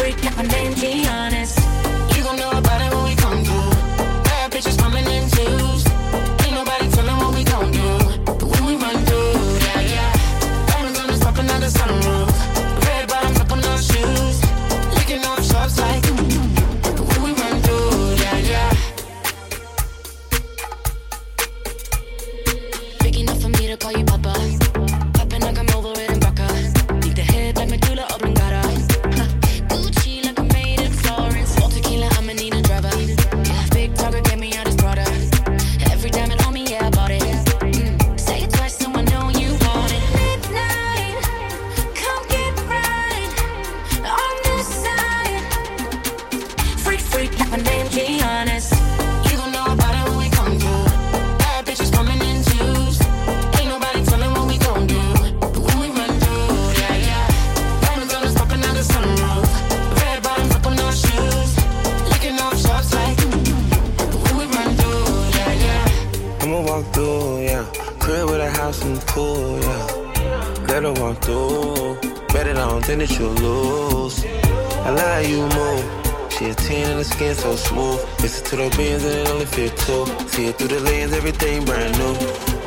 freak if I'm being honest. walk through, yeah. Crib with a house and pool, yeah. Let her walk through. Bet it on, then that you lose. I love how you move. She a 10 and the skin so smooth. Listen to the beans and it only fit two. See it through the lens, everything brand new.